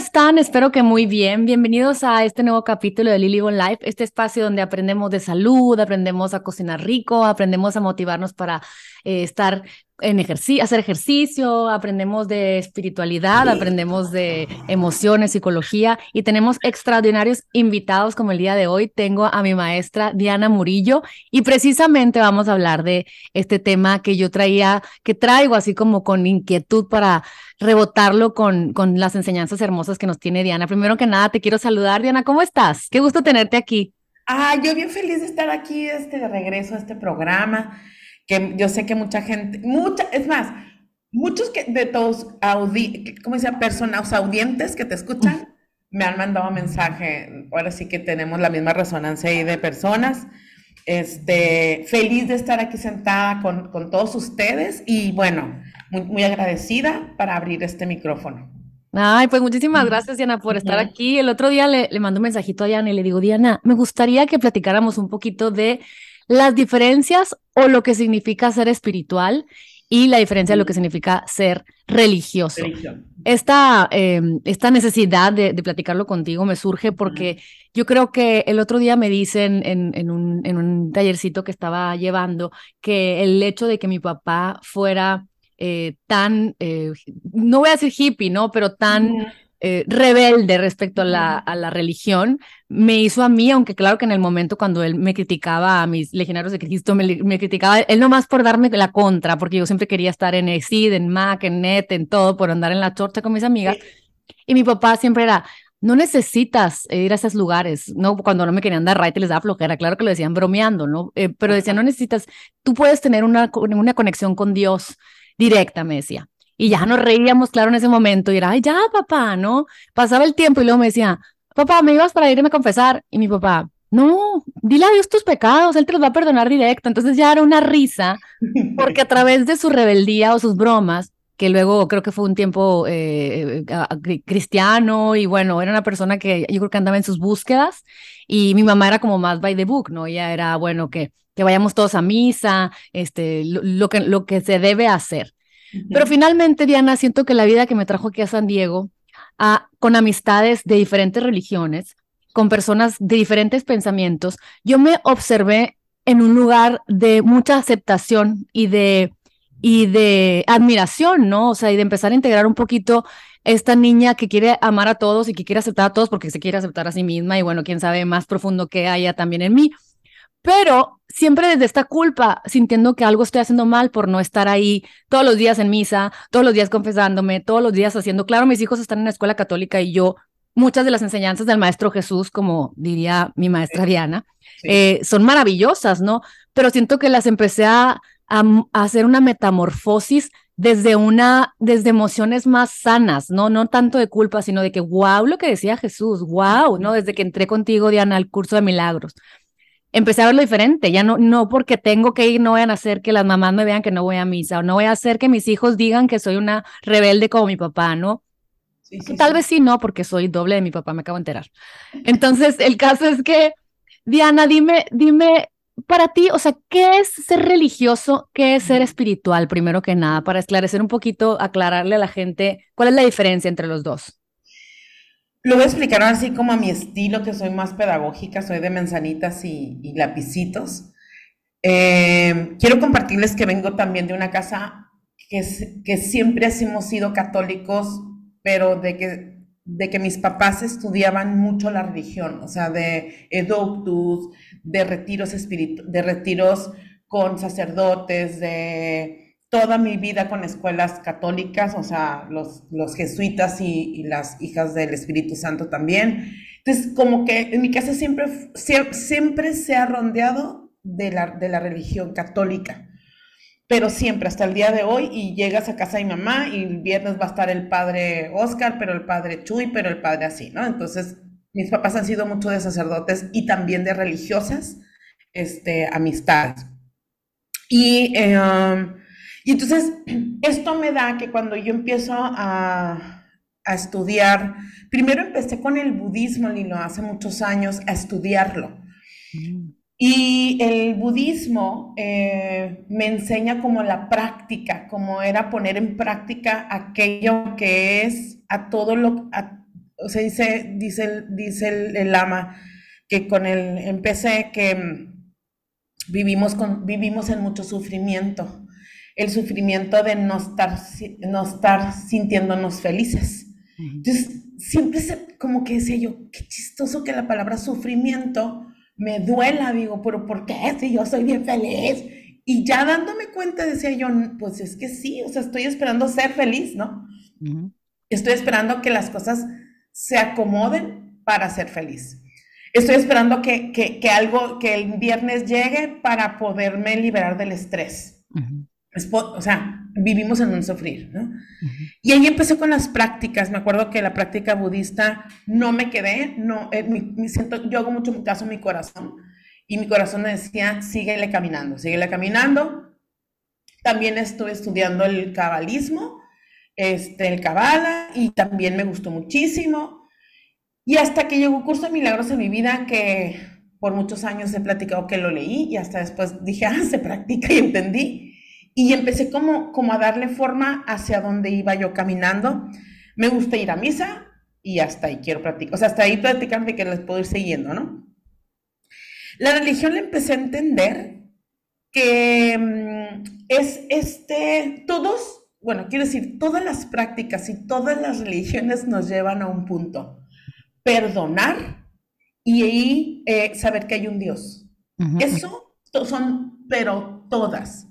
están? Espero que muy bien. Bienvenidos a este nuevo capítulo de Lily on Life, este espacio donde aprendemos de salud, aprendemos a cocinar rico, aprendemos a motivarnos para eh, estar en hacer ejercicio, aprendemos de espiritualidad, aprendemos de emociones, psicología y tenemos extraordinarios invitados como el día de hoy. Tengo a mi maestra Diana Murillo y precisamente vamos a hablar de este tema que yo traía, que traigo así como con inquietud para rebotarlo con, con las enseñanzas hermosas que nos tiene Diana. Primero que nada, te quiero saludar, Diana, ¿cómo estás? Qué gusto tenerte aquí. Ah, yo bien feliz de estar aquí este, de regreso a este programa que yo sé que mucha gente, mucha, es más, muchos que de todos audi, ¿cómo dice? Personas audientes que te escuchan me han mandado mensaje. Ahora sí que tenemos la misma resonancia ahí de personas. Este, feliz de estar aquí sentada con, con todos ustedes y bueno, muy, muy, agradecida para abrir este micrófono. Ay, pues muchísimas gracias, Diana, por estar aquí. El otro día le, le mando un mensajito a Diana y le digo, Diana, me gustaría que platicáramos un poquito de las diferencias o lo que significa ser espiritual y la diferencia de lo que significa ser religioso. Esta, em, esta necesidad de, platicarlo contigo me surge porque yo creo que el otro día me dicen en, en, un, en un tallercito que estaba llevando que el hecho de que mi papá fuera eh, tan, eh, no voy a decir hippie, ¿no? Pero tan... Eh, rebelde respecto a la, a la religión, me hizo a mí, aunque claro que en el momento cuando él me criticaba a mis legionarios de Cristo, me, me criticaba él nomás por darme la contra, porque yo siempre quería estar en ESID, en Mac, en NET, en todo, por andar en la chorcha con mis amigas. Y mi papá siempre era, no necesitas ir a esos lugares, ¿no? Cuando no me querían dar right les daba flojera, claro que lo decían bromeando, ¿no? Eh, pero decía, no necesitas, tú puedes tener una, una conexión con Dios directa, me decía. Y ya nos reíamos, claro, en ese momento. Y era, ay, ya, papá, ¿no? Pasaba el tiempo y luego me decía, papá, ¿me ibas para irme a confesar? Y mi papá, no, dile a Dios tus pecados, Él te los va a perdonar directo. Entonces ya era una risa, porque a través de su rebeldía o sus bromas, que luego creo que fue un tiempo eh, cristiano y bueno, era una persona que yo creo que andaba en sus búsquedas y mi mamá era como más by the book, ¿no? Ella era, bueno, que, que vayamos todos a misa, este, lo, que, lo que se debe hacer. Pero finalmente, Diana, siento que la vida que me trajo aquí a San Diego, con amistades de diferentes religiones, con personas de diferentes pensamientos, yo me observé en un lugar de mucha aceptación y de, y de admiración, ¿no? O sea, y de empezar a integrar un poquito esta niña que quiere amar a todos y que quiere aceptar a todos porque se quiere aceptar a sí misma y bueno, quién sabe más profundo que haya también en mí pero siempre desde esta culpa, sintiendo que algo estoy haciendo mal por no estar ahí todos los días en misa, todos los días confesándome, todos los días haciendo, claro, mis hijos están en la escuela católica y yo, muchas de las enseñanzas del Maestro Jesús, como diría mi maestra Diana, eh, son maravillosas, ¿no? Pero siento que las empecé a, a, hacer una metamorfosis desde una, desde emociones más sanas, ¿no? No tanto de culpa, sino de que, wow, lo que decía Jesús, wow, ¿no? Desde que entré contigo, Diana, al curso de milagros empecé a verlo diferente, ya no, no porque tengo que ir, no voy a hacer que las mamás me vean que no voy a misa, o no voy a hacer que mis hijos digan que soy una rebelde como mi papá, ¿no? Tal vez sí, no, porque soy doble de mi papá, me acabo de enterar. Entonces, el caso es que, Diana, dime, dime, para ti, o sea, ¿qué es ser religioso? ¿Qué es ser espiritual, primero que nada? Para esclarecer un poquito, aclararle a la gente cuál es la diferencia entre los dos. Lo voy a explicar así como a mi estilo, que soy más pedagógica, soy de manzanitas y, lapicitos. Eh, quiero compartirles que vengo también de una casa que, siempre hemos sido católicos, pero de que, mis papás estudiaban mucho la religión, o sea, de eductus, de retiros, de retiros con sacerdotes, de toda mi vida con escuelas católicas, o sea, los, los jesuitas y, las hijas del Espíritu Santo también. Entonces, como que en mi casa siempre, siempre, se ha rondeado de la, de la religión católica, pero siempre, hasta el día de hoy, y llegas a casa de mi mamá y el viernes va a estar el padre Oscar, pero el padre Chuy, pero el padre así, ¿no? Entonces, mis papás han sido mucho de sacerdotes y también de religiosas este, amistades. Y eh, um, y entonces, esto me da que cuando yo empiezo a, estudiar, primero empecé con el budismo, Lilo, hace muchos años, a estudiarlo. Mm. Y el budismo eh, me enseña como la práctica, como era poner en práctica aquello que es a todo lo, o sea, dice, dice, dice el, el ama que con el empecé que mm, vivimos, con, vivimos en mucho sufrimiento, el sufrimiento de no estar, no estar sintiéndonos felices. Entonces, siempre se, como que decía yo, qué chistoso que la palabra sufrimiento me duela, digo, pero ¿por qué? Si yo soy bien feliz. Y ya dándome cuenta, decía yo, pues es que sí, o sea, estoy esperando ser feliz, ¿no? Estoy esperando que las cosas se acomoden para ser feliz. Estoy esperando que, que, que algo, que el viernes llegue para poderme liberar del estrés. O sea, vivimos en un sufrir, ¿no? Y ahí empecé con las prácticas. Me acuerdo que la práctica budista no me quedé, no, eh, me, siento, yo hago mucho caso en mi corazón y mi corazón me decía, síguele caminando, síguele caminando. También estuve estudiando el cabalismo, este, el cabala, y también me gustó muchísimo. Y hasta que llegó un curso de milagros en mi vida que por muchos años he platicado que lo leí y hasta después dije, ah, se practica y entendí y empecé como, como a darle forma hacia donde iba yo caminando. Me gusta ir a misa y hasta ahí quiero practicar, o sea, hasta ahí de que les puedo ir siguiendo, ¿no? La religión le empecé a entender que mm, es este, todos, bueno, quiero decir, todas las prácticas y todas las religiones nos llevan a un punto, perdonar y eh, saber que hay un Dios. Eso son, pero todas.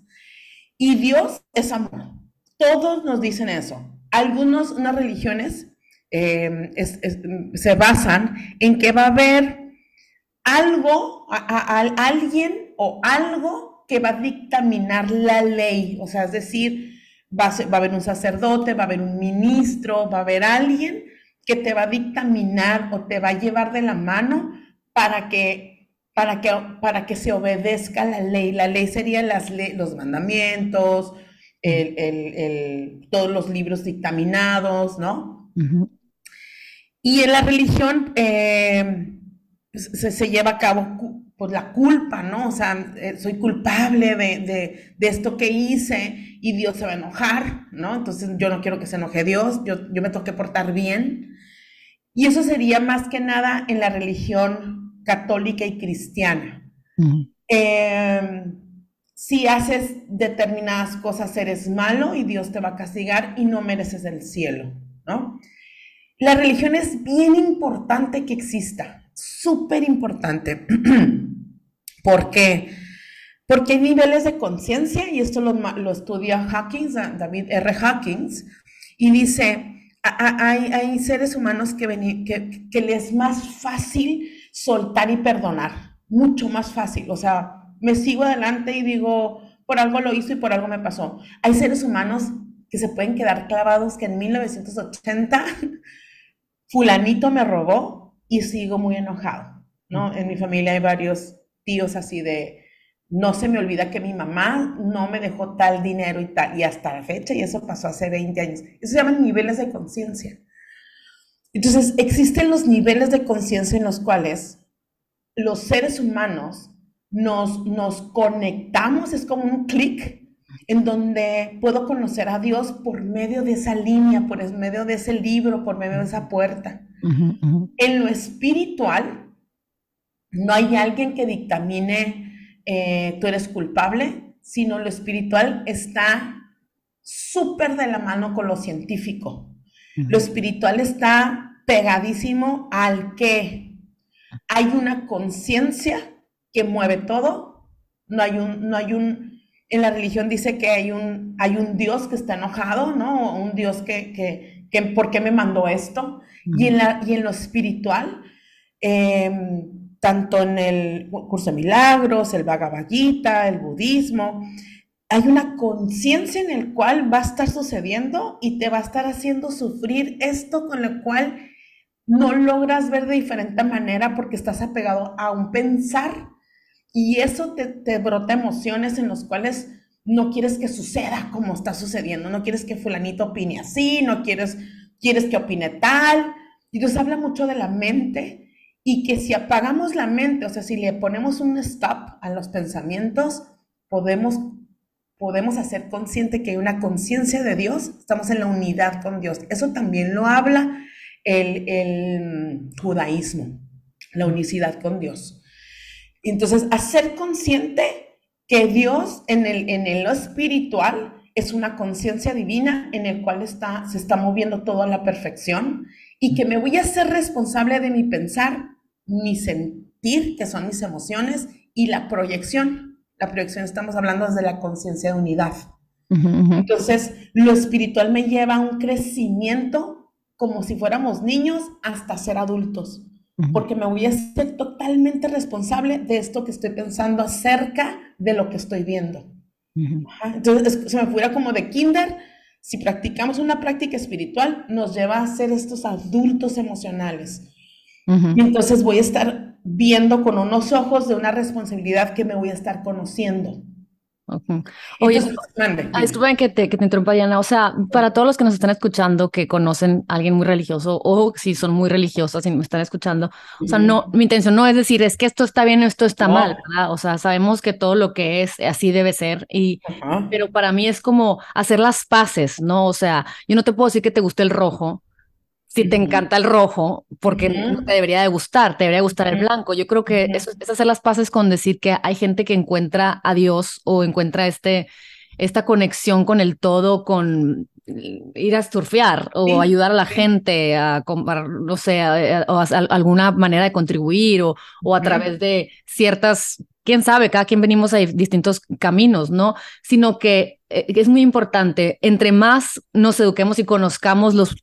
Y Dios es amor. Todos nos dicen eso. Algunos, unas religiones em, se basan en que va a haber algo, a, alguien o algo que va a dictaminar la ley. O sea, es decir, va a haber un sacerdote, va a haber un ministro, va a haber alguien que te va a dictaminar o te va a llevar de la mano para que para que, para que se obedezca la ley. La ley sería las los mandamientos, todos los libros dictaminados, ¿no? Y en la religión eh, se, lleva a cabo pues, la culpa, ¿no? O sea, eh, soy culpable de, esto que hice y Dios se va a enojar, ¿no? Entonces yo no quiero que se enoje Dios, yo, yo me tengo que portar bien. Y eso sería más que nada en la religión católica y cristiana. Em, si haces determinadas cosas, eres malo y Dios te va a castigar y no mereces el cielo, ¿no? La religión es bien importante que exista, súper importante. ¿Por qué? Porque hay niveles de conciencia, y esto lo, estudia Hawkins, David R. Hawkins, y dice, hay, hay seres humanos que, que, que les es más fácil soltar y perdonar, mucho más fácil. O sea, me sigo adelante y digo, por algo lo hizo y por algo me pasó. Hay seres humanos que se pueden quedar clavados que en 1980 fulanito me robó y sigo muy enojado, ¿no? En mi familia hay varios tíos así de, no se me olvida que mi mamá no me dejó tal dinero y tal, y hasta la fecha, y eso pasó hace 20 años. Eso se llaman niveles de conciencia. Entonces, existen los niveles de conciencia en los cuales los seres humanos nos, nos conectamos, es como un clic en donde puedo conocer a Dios por medio de esa línea, por medio de ese libro, por medio de esa puerta. En lo espiritual, no hay alguien que dictamine eh, tú eres culpable, sino lo espiritual está súper de la mano con lo científico. Lo espiritual está pegadísimo al que hay una conciencia que mueve todo. No hay un, no hay un, en la religión dice que hay un, hay un Dios que está enojado, ¿no? Un Dios que, que, que ¿por qué me mandó esto? y, en la, y en lo espiritual, em, tanto en el curso de milagros, el Bhagavad Gita, el budismo, hay una conciencia en el cual va a estar sucediendo y te va a estar haciendo sufrir esto con lo cual no logras ver de diferente manera porque estás apegado a un pensar y eso te, brota emociones en los cuales no quieres que suceda como está sucediendo, no quieres que fulanito opine así, no quieres, quieres que opine tal. Y Dios habla mucho de la mente y que si apagamos la mente, o sea, si le ponemos un stop a los pensamientos, podemos podemos hacer consciente que hay una conciencia de Dios, estamos en la unidad con Dios. Eso también lo habla el, judaísmo, la unicidad con Dios. Entonces, hacer consciente que Dios en el, en lo espiritual es una conciencia divina en el cual está, se está moviendo todo a la perfección y que me voy a ser responsable de mi pensar, mi sentir, que son mis emociones, y la proyección. La proyección estamos hablando desde la conciencia de unidad. Entonces, lo espiritual me lleva a un crecimiento como si fuéramos niños hasta ser adultos, porque me voy a ser totalmente responsable de esto que estoy pensando acerca de lo que estoy viendo. Entonces, se me fuera como de kinder, si practicamos una práctica espiritual, nos lleva a ser estos adultos emocionales. Y entonces voy a estar viendo con unos ojos de una responsabilidad que me voy a estar conociendo. Oye, estuve en que te, que te interrumpa, Diana. O sea, para todos los que nos están escuchando, que conocen a alguien muy religioso o si son muy religiosas y me están escuchando, o sea, no, mi intención no es decir es que esto está bien o esto está mal, ¿verdad? O sea, sabemos que todo lo que es así debe ser, y, pero para mí es como hacer las paces, ¿no? O sea, yo no te puedo decir que te guste el rojo, si te encanta el rojo, porque no te debería de gustar, te debería gustar el blanco. Yo creo que eso es hacer las paces con decir que hay gente que encuentra a Dios o encuentra este, esta conexión con el todo, con ir a surfear o ayudar a la gente a, no sé, o alguna manera de contribuir o, o a través de ciertas, quién sabe, cada quien venimos a distintos caminos, ¿no? Sino que eh, es muy importante, entre más nos eduquemos y conozcamos los,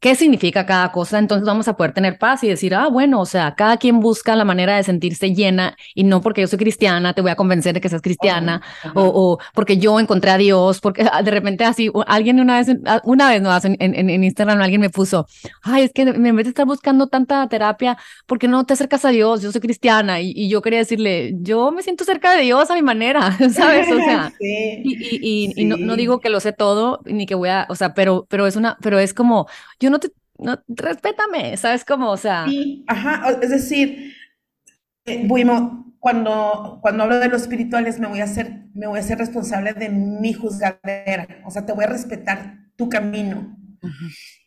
qué significa cada cosa, entonces vamos a poder tener paz y decir, ah, bueno, o sea, cada quien busca la manera de sentirse llena y no porque yo soy cristiana, te voy a convencer de que seas cristiana o, porque yo encontré a Dios, porque ah, de repente así, alguien una vez, ah, una vez no, en, en, en Instagram alguien me puso, ay, es que en vez de estar buscando tanta terapia, ¿por qué no te acercas a Dios? Yo soy cristiana y, yo quería decirle, yo me siento cerca de Dios a mi manera, ¿sabes? O sea, y y, no, digo que lo sé todo, ni que voy a, o sea, pero, pero es una, pero es como, yo no te, no, respétame, ¿sabes cómo? O sea. Sí, ajá, es decir, eh, cuando, cuando hablo de lo espirituales me voy a hacer, me voy a ser responsable de mi juzgadera, o sea, te voy a respetar tu camino.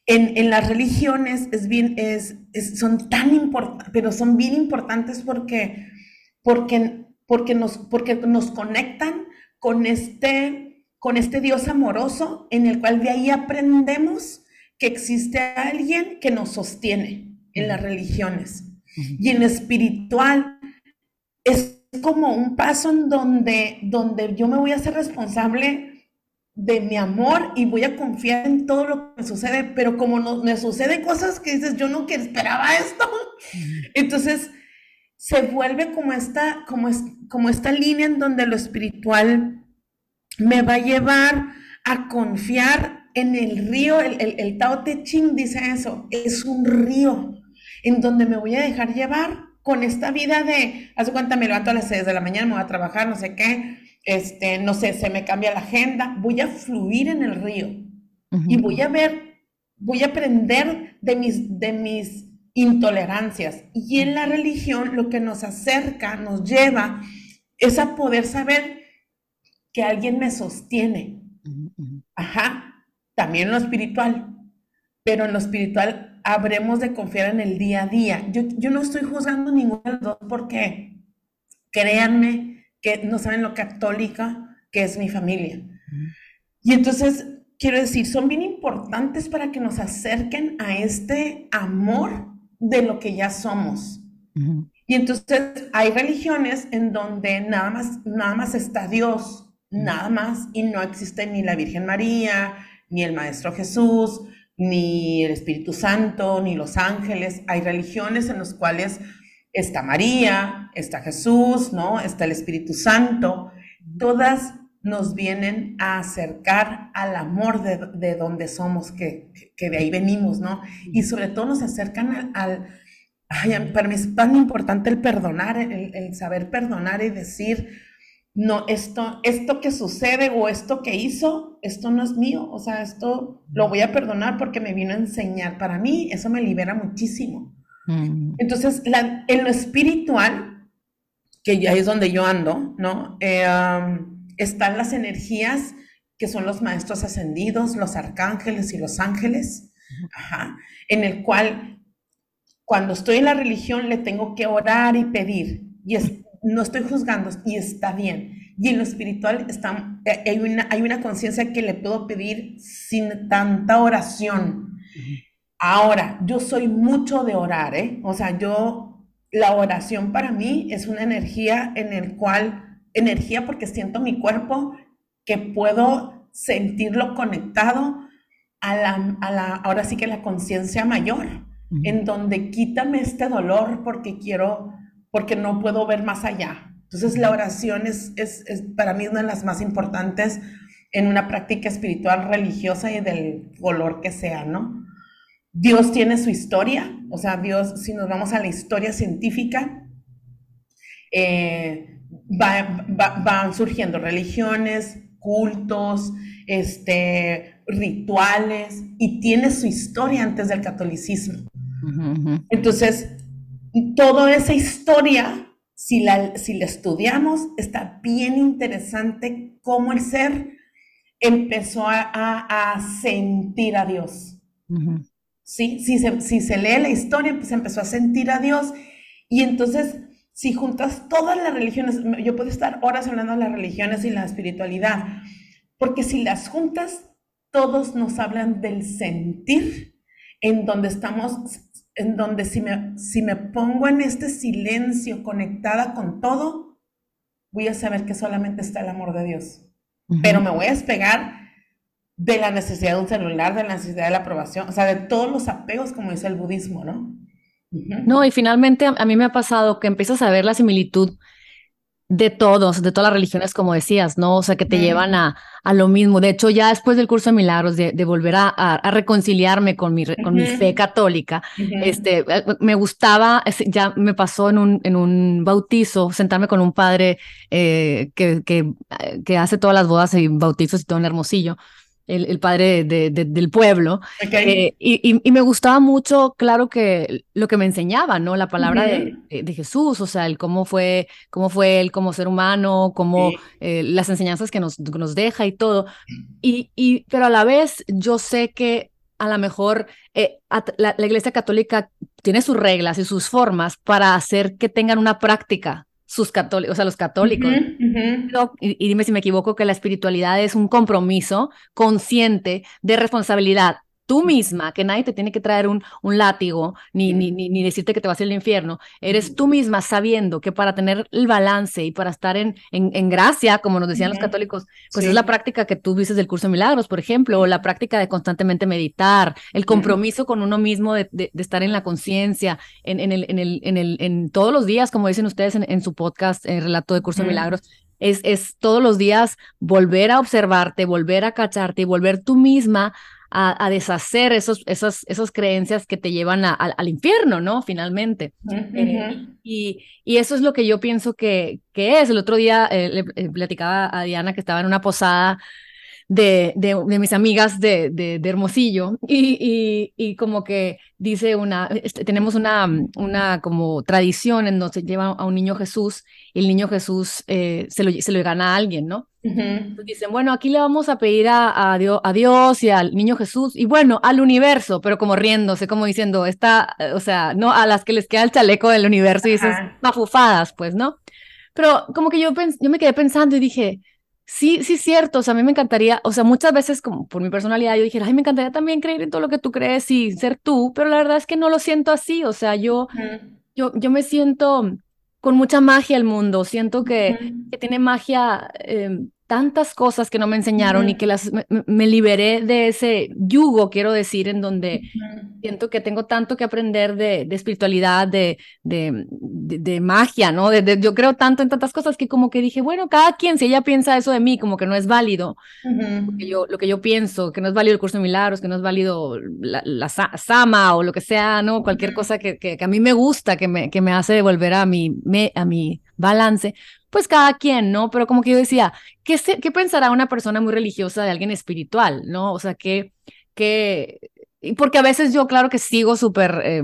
En, en, las religiones es bien, es, son tan importantes, pero son bien importantes porque, porque, porque, nos, porque nos conectan con este, con este Dios amoroso en el cual de ahí aprendemos que existe alguien que nos sostiene en las religiones. Y en lo espiritual es como un paso en donde, donde yo me voy a hacer responsable de mi amor y voy a confiar en todo lo que me sucede, pero como no, me suceden cosas que dices, yo no que esperaba esto, entonces se vuelve como esta, como, es, como esta línea en donde lo espiritual me va a llevar a confiar en el río. El, Tao Te Ching dice eso, es un río en donde me voy a dejar llevar con esta vida de, haz cuenta, me levanto a las 6 de la mañana, me voy a trabajar, no sé qué, este, no sé, se me cambia la agenda, voy a fluir en el río y voy a ver, voy a aprender de mis, de mis intolerancias. Y en la religión lo que nos acerca, nos lleva, es a poder saber que alguien me sostiene. Ajá, también en lo espiritual, pero en lo espiritual habremos de confiar en el día a día. Yo, yo no estoy juzgando ninguno de los dos porque créanme que no saben lo católica que es mi familia. Y entonces, quiero decir, son bien importantes para que nos acerquen a este amor de lo que ya somos. Y entonces hay religiones en donde nada más, nada más está Dios nada más, y no existe ni la Virgen María, ni el Maestro Jesús, ni el Espíritu Santo, ni los ángeles. Hay religiones en las cuales está María, está Jesús, ¿no? Está el Espíritu Santo. Todas nos vienen a acercar al amor de, donde somos, que, de ahí venimos, ¿no? Y sobre todo nos acercan al... para mí es tan importante el perdonar, el saber perdonar y decir, no, esto, esto que sucede o esto que hizo, esto no es mío, o sea, esto lo voy a perdonar porque me vino a enseñar. Para mí eso me libera muchísimo. Mm. Entonces, en lo espiritual, que ya es donde yo ando, ¿no? Eh, están las energías que son los maestros ascendidos, los arcángeles y los ángeles, en el cual cuando estoy en la religión le tengo que orar y pedir, y no estoy juzgando, y está bien. Y en lo espiritual está, eh, hay una, hay una conciencia que le puedo pedir sin tanta oración. Ahora, yo soy mucho de orar, ¿eh? O sea, yo, la oración para mí es una energía en el cual, energía porque siento mi cuerpo que puedo sentirlo conectado a la, a la ahora sí que la conciencia mayor, en donde quítame este dolor porque quiero, porque no puedo ver más allá. Entonces la oración es, es, es para mí una de las más importantes en una práctica espiritual religiosa y del color que sea, ¿no? Dios tiene su historia, o sea, Dios, si nos vamos a la historia científica, eh, van surgiendo religiones, cultos, este, rituales, y tiene su historia antes del catolicismo. Entonces, toda esa historia, si la, si la estudiamos, está bien interesante cómo el ser empezó a, sentir a Dios. ¿Sí? Si, se, si se lee la historia, pues empezó a sentir a Dios. Y entonces si juntas todas las religiones, yo puedo estar horas hablando de las religiones y la espiritualidad, porque si las juntas, todos nos hablan del sentir, en donde estamos, en donde si me, si me pongo en este silencio conectada con todo, voy a saber que solamente está el amor de Dios. Pero me voy a despegar de la necesidad de un celular, de la necesidad de la aprobación, o sea, de todos los apegos, como dice el budismo, ¿no? No, y finalmente a, mí me ha pasado que empiezas a ver la similitud de todos, de todas las religiones, como decías, ¿no? O sea, que te llevan a, a, lo mismo. De hecho, ya después del curso de milagros, de, volver a, a, reconciliarme con mi, con mi fe católica, este, eh, me gustaba, ya me pasó en un, en un bautizo, sentarme con un padre eh, que, que, que, hace todas las bodas y bautizos y todo en Hermosillo el, padre de, del pueblo. Eh, y, me gustaba mucho, claro que lo que me enseñaba, ¿no? La palabra de, Jesús, o sea, el cómo fue, cómo fue él como ser humano, cómo eh, las enseñanzas que nos, nos deja y todo. Y, y, pero a la vez yo sé que a lo mejor eh, la, la, Iglesia Católica tiene sus reglas y sus formas para hacer que tengan una práctica sus católicos, o sea, los católicos. y, dime si me equivoco, que la espiritualidad es un compromiso consciente de responsabilidad tú misma, que nadie te tiene que traer un, un látigo ni, ni, ni, decirte que te vas al infierno, eres tú misma sabiendo que para tener el balance y para estar en, en, gracia, como nos decían los católicos, pues es la práctica que tú dices del curso de milagros, por ejemplo, o la práctica de constantemente meditar, el compromiso con uno mismo de, de, estar en la conciencia, en, en, el, en, el, en, el, en todos los días, como dicen ustedes en, su podcast, el relato de curso de milagros, es, es todos los días volver a observarte, volver a cacharte y volver tú misma a, deshacer esos, esas, esas creencias que te llevan al infierno, ¿no? Finalmente. Eh, y, y, eso es lo que yo pienso que, que es. El otro día eh, le, eh, platicaba a Diana que estaba en una posada de, de, mis amigas de, de, Hermosillo y, y, y, como que dice una, este, tenemos una, una como tradición en donde se lleva a un niño Jesús y el niño Jesús se, lo, se lo gana a alguien, ¿no? dicen, bueno, aquí le vamos a pedir a, a, Dios, a, Dios, y al niño Jesús, y bueno, al universo, pero como riéndose, como diciendo, está, eh, o sea, no a las que les queda el chaleco del universo y dices, mafufadas, pues, ¿no? Pero como que yo, yo me quedé pensando y dije, sí, sí, cierto, o sea, a mí me encantaría, o sea, muchas veces como por mi personalidad yo dije, ay, me encantaría también creer en todo lo que tú crees y ser tú, pero la verdad es que no lo siento así, o sea, yo, yo, yo me siento con mucha magia el mundo. Siento que, que tiene magia em, tantas cosas que no me enseñaron y que las me, liberé de ese yugo, quiero decir, en donde siento que tengo tanto que aprender de, de espiritualidad, de, de, de, magia, ¿no? Yo creo tanto en tantas cosas que como que dije, bueno, cada quien, si ella piensa eso de mí, como que no es válido lo, que yo, lo que yo pienso, que no es válido el curso de milagros, que no es válido la, la sama o lo que sea, ¿no? Cualquier cosa que, que, a mí me gusta, que me, que me hace devolver a mi, me, a mi balance, pues cada quien, ¿no? Pero como que yo decía, ¿qué, qué pensará una persona muy religiosa de alguien espiritual, ¿no? O sea, que, que, porque a veces yo, claro que sigo súper, eh,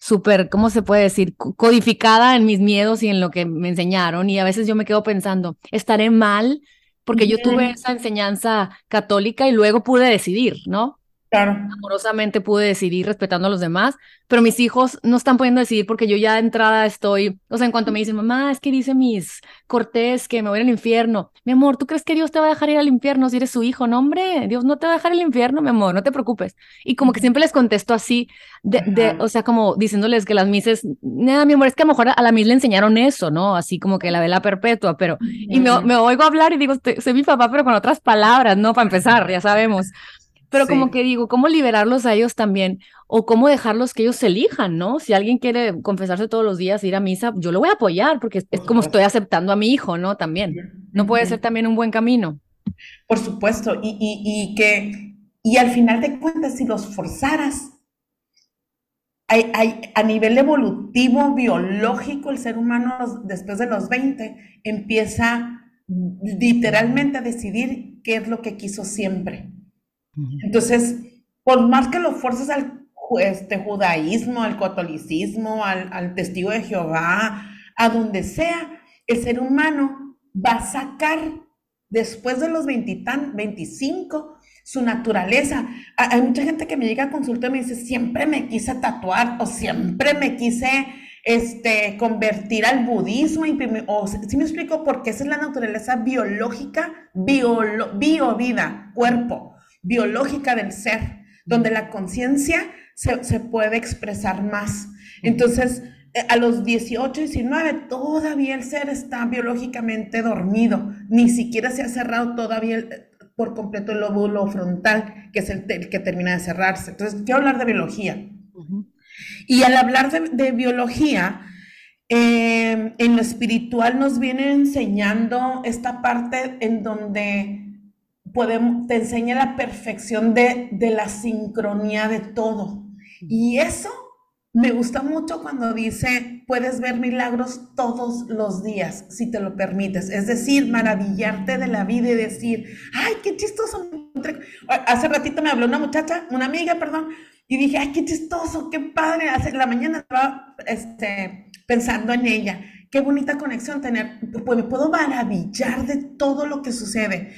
súper, ¿cómo se puede decir? Codificada en mis miedos y en lo que me enseñaron y a veces yo me quedo pensando, ¿estaré mal? Porque yo tuve esa enseñanza católica y luego pude decidir, ¿no? Amorosamente pude decidir respetando a los demás, pero mis hijos no están pudiendo decidir porque yo ya de entrada estoy, o sea, en cuanto me dicen, mamá, es que dice mis Cortés que me voy al infierno. Mi amor, ¿tú crees que Dios te va a dejar ir al infierno si eres su hijo? No, hombre, Dios no te va a dejar el infierno, mi amor, no te preocupes. Y como que siempre les contesto así, de, de o sea, como diciéndoles que las mises, nada, mi amor, es que a lo mejor a la mis le enseñaron eso, ¿no? Así como que la vela perpetua, pero, y me, me oigo hablar y digo, soy mi papá, pero con otras palabras, ¿no? Para empezar, ya sabemos. Pero como que digo, ¿cómo liberarlos a ellos también? O cómo dejarlos que ellos se elijan, ¿no? Si alguien quiere confesarse todos los días, ir a misa, yo lo voy a apoyar porque es, como estoy aceptando a mi hijo, ¿no? También. ¿No puede ser también un buen camino? Por supuesto. Y, y, que, y al final de cuentas, si los forzaras, hay, hay, a nivel evolutivo, biológico, el ser humano después de los 20 empieza literalmente a decidir qué es lo que quiso siempre. Entonces, por más que lo fuerces al este, judaísmo, al catolicismo, al, testigo de Jehová, a donde sea, el ser humano va a sacar después de los 20, 25 su naturaleza. Hay mucha gente que me llega a consultar y me dice, siempre me quise tatuar o siempre me quise este, convertir al budismo, o si me explico, porque esa es la naturaleza biológica, bio, bio vida, cuerpo biológica del ser, donde la conciencia se, puede expresar más. Entonces, eh, a los 18, 19, todavía el ser está biológicamente dormido, ni siquiera se ha cerrado todavía por completo el lóbulo frontal, que es el, que termina de cerrarse. Entonces, quiero hablar de biología. Y al hablar de, biología, eh, en lo espiritual nos viene enseñando esta parte en donde podemos, te enseña la perfección de, de la sincronía de todo. Y eso me gusta mucho cuando dice, puedes ver milagros todos los días, si te lo permites. Es decir, maravillarte de la vida y decir, ay, qué chistoso. Hace ratito me habló una muchacha, una amiga, perdón, y dije, ay, qué chistoso, qué padre. Hace la mañana estaba este, pensando en ella. Qué bonita conexión tener. Pues me puedo maravillar de todo lo que sucede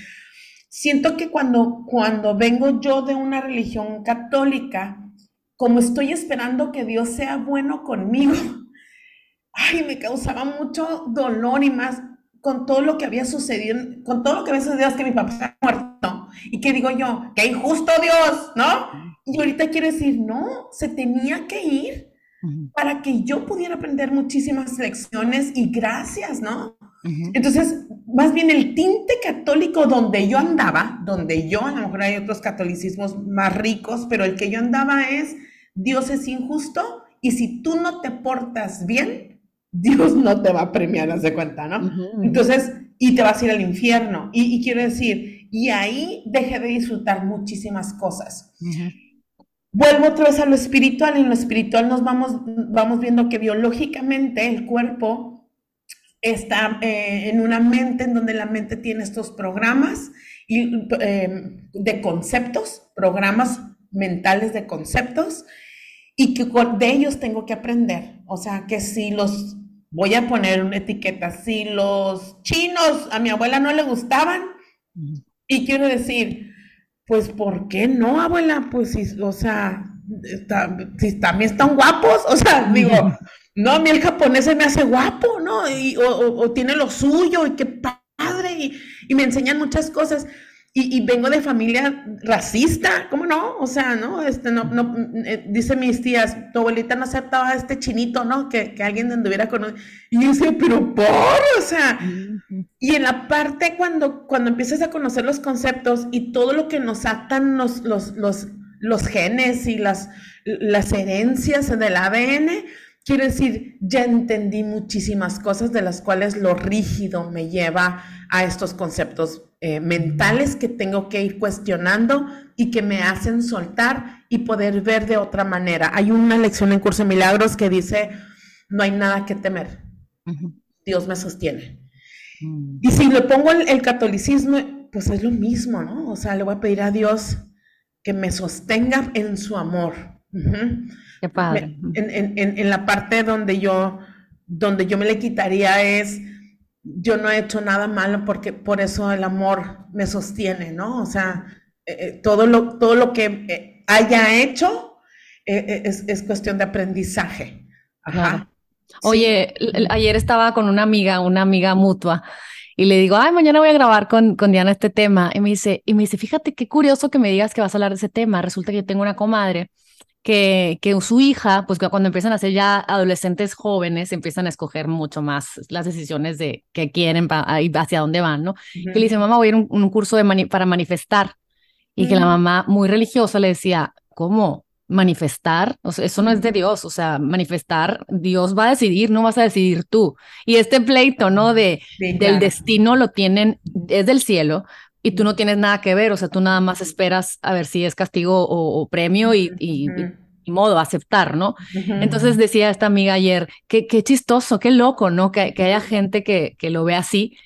siento que cuando, cuando vengo yo de una religión católica, como estoy esperando que Dios sea bueno conmigo, ay, me causaba mucho dolor y más con todo lo que había sucedido, con todo lo que había sucedido que mi papá está muerto. Y que digo yo, qué injusto Dios, ¿no? Y ahorita quiero decir, no, se tenía que ir para que yo pudiera aprender muchísimas lecciones y gracias, ¿no? Entonces, más bien el tinte católico donde yo andaba, donde yo, a lo mejor hay otros catolicismos más ricos, pero el que yo andaba es, Dios es injusto y si tú no te portas bien, Dios no te va a premiar, haz de cuenta, ¿no? Entonces, y te vas a ir al infierno. Y, quiero decir, y ahí dejé de disfrutar muchísimas cosas. Vuelvo otra vez a lo espiritual. En lo espiritual nos vamos, vamos viendo que biológicamente el cuerpo está eh, en una mente en donde la mente tiene estos programas y, eh, de conceptos, programas mentales de conceptos, y que de ellos tengo que aprender. O sea, que si los, voy a poner una etiqueta, si los chinos a mi abuela no le gustaban, y quiero decir, pues, ¿por qué no, abuela? Pues, si, o sea, si también están guapos, o sea, digo, no, a mí el japonés se me hace guapo, ¿no? Y, o, tiene lo suyo y qué padre, y, y me enseñan muchas cosas. Y, y, vengo de familia racista, ¿cómo no? O sea, ¿no? Este, no, no, eh, dice mis tías, tu abuelita no aceptaba a este chinito, ¿no? Que, que alguien anduviera con... Y yo decía, pero por, o sea, y en la parte cuando, cuando empiezas a conocer los conceptos y todo lo que nos atan los, los, los, los genes y las, las herencias del ADN, Quiero decir, ya entendí muchísimas cosas de las cuales lo rígido me lleva a estos conceptos eh, mentales que tengo que ir cuestionando y que me hacen soltar y poder ver de otra manera. Hay una lección en Curso de Milagros que dice, no hay nada que temer. Dios me sostiene. Mm. Y si le pongo el, catolicismo, pues es lo mismo, ¿no? O sea, le voy a pedir a Dios que me sostenga en su amor. Qué padre. En, la parte donde yo, donde yo me le quitaría es, yo no he hecho nada malo porque por eso el amor me sostiene, ¿no? O sea, eh, eh, todo, lo, todo lo que, eh, haya hecho, eh, es, es, cuestión de aprendizaje. Ajá. Oye, ayer estaba con una amiga, una amiga mutua, y le digo, ay, mañana voy a grabar con, con Diana este tema. Y me dice, y me dice, fíjate qué curioso que me digas que vas a hablar de ese tema. Resulta que yo tengo una comadre que, que su hija, pues cuando empiezan a ser ya adolescentes jóvenes, empiezan a escoger mucho más las decisiones de qué quieren y hacia dónde van, ¿no? Y le dice, mamá, voy a ir a un, curso de para manifestar. Y que la mamá, muy religiosa, le decía, ¿cómo? manifestar, o sea, eso no es de Dios, o sea, manifestar, Dios va a decidir, no vas a decidir tú. Y este pleito, ¿no? De, del destino lo tienen, es del cielo, y tú no tienes nada que ver, o sea, tú nada más esperas a ver si es castigo o, premio y, y, modo, aceptar, ¿no? Entonces decía esta amiga ayer, qué, qué chistoso, qué loco, ¿no? Que, que haya gente que, que lo ve así.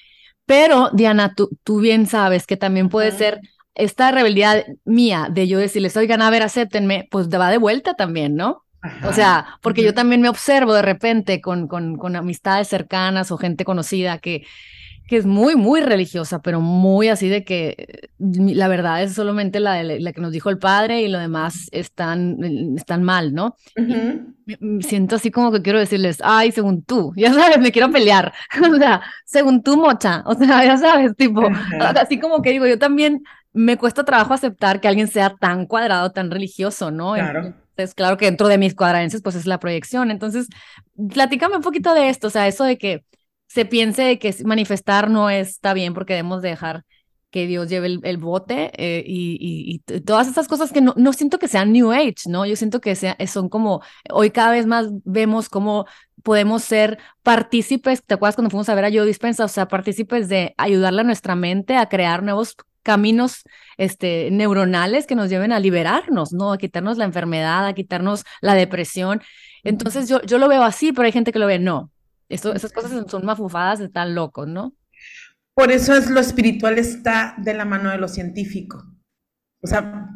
Pero, Diana, tú, tú bien sabes que también puede ser esta rebeldía mía de yo decirles, oigan, a ver, acéptenme, pues va de vuelta también, ¿no? O sea, porque yo también me observo de repente con, con, con amistades cercanas o gente conocida que, que es muy, muy religiosa, pero muy así de que la verdad es solamente la, la que nos dijo el padre y lo demás están, están mal, ¿no? siento así como que quiero decirles, ay, según tú, ya sabes, me quiero pelear, o sea, según tú, mocha, o sea, ya sabes, tipo, así como que digo, yo también me cuesta trabajo aceptar que alguien sea tan cuadrado, tan religioso, ¿no? Claro. Entonces, claro que dentro de mis cuadrances, pues es la proyección. Entonces, platícame un poquito de esto, o sea, eso de que se piense que manifestar no está bien porque debemos dejar que Dios lleve el, bote eh, y, y, todas estas cosas que no, no, siento que sean New Age, ¿no? Yo siento que sea, son como, hoy cada vez más vemos cómo podemos ser partícipes, ¿te acuerdas cuando fuimos a ver a Joe Dispensa? O sea, partícipes de ayudarle a nuestra mente a crear nuevos caminos este, neuronales que nos lleven a liberarnos, ¿no? A quitarnos la enfermedad, a quitarnos la depresión. Entonces yo, yo lo veo así, pero hay gente que lo ve, no. Eso, esas cosas son mafufadas tan locos, ¿no? Por eso es lo espiritual está de la mano de lo científico. O sea,